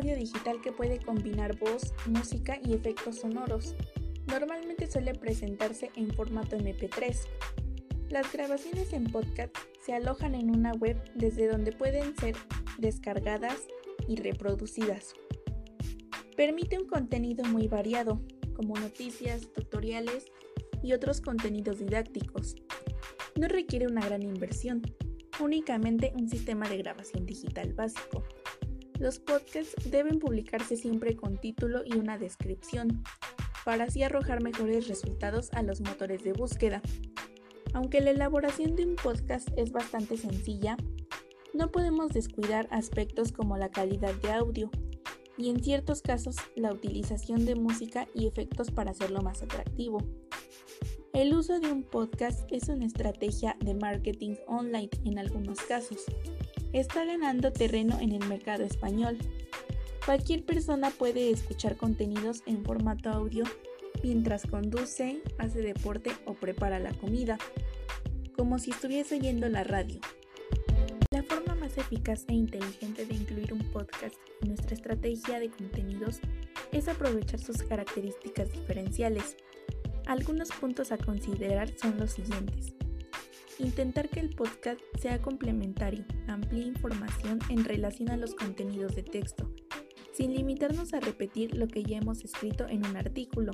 audio digital que puede combinar voz, música y efectos sonoros. Normalmente suele presentarse en formato MP3. Las grabaciones en podcast se alojan en una web desde donde pueden ser descargadas y reproducidas. Permite un contenido muy variado, como noticias, tutoriales y otros contenidos didácticos. No requiere una gran inversión, únicamente un sistema de grabación digital básico. Los podcasts deben publicarse siempre con título y una descripción, para así arrojar mejores resultados a los motores de búsqueda. Aunque la elaboración de un podcast es bastante sencilla, no podemos descuidar aspectos como la calidad de audio y en ciertos casos la utilización de música y efectos para hacerlo más atractivo. El uso de un podcast es una estrategia de marketing online en algunos casos. Está ganando terreno en el mercado español. Cualquier persona puede escuchar contenidos en formato audio mientras conduce, hace deporte o prepara la comida, como si estuviese oyendo la radio. La forma más eficaz e inteligente de incluir un podcast en nuestra estrategia de contenidos es aprovechar sus características diferenciales. Algunos puntos a considerar son los siguientes. Intentar que el podcast sea complementario, amplíe información en relación a los contenidos de texto, sin limitarnos a repetir lo que ya hemos escrito en un artículo.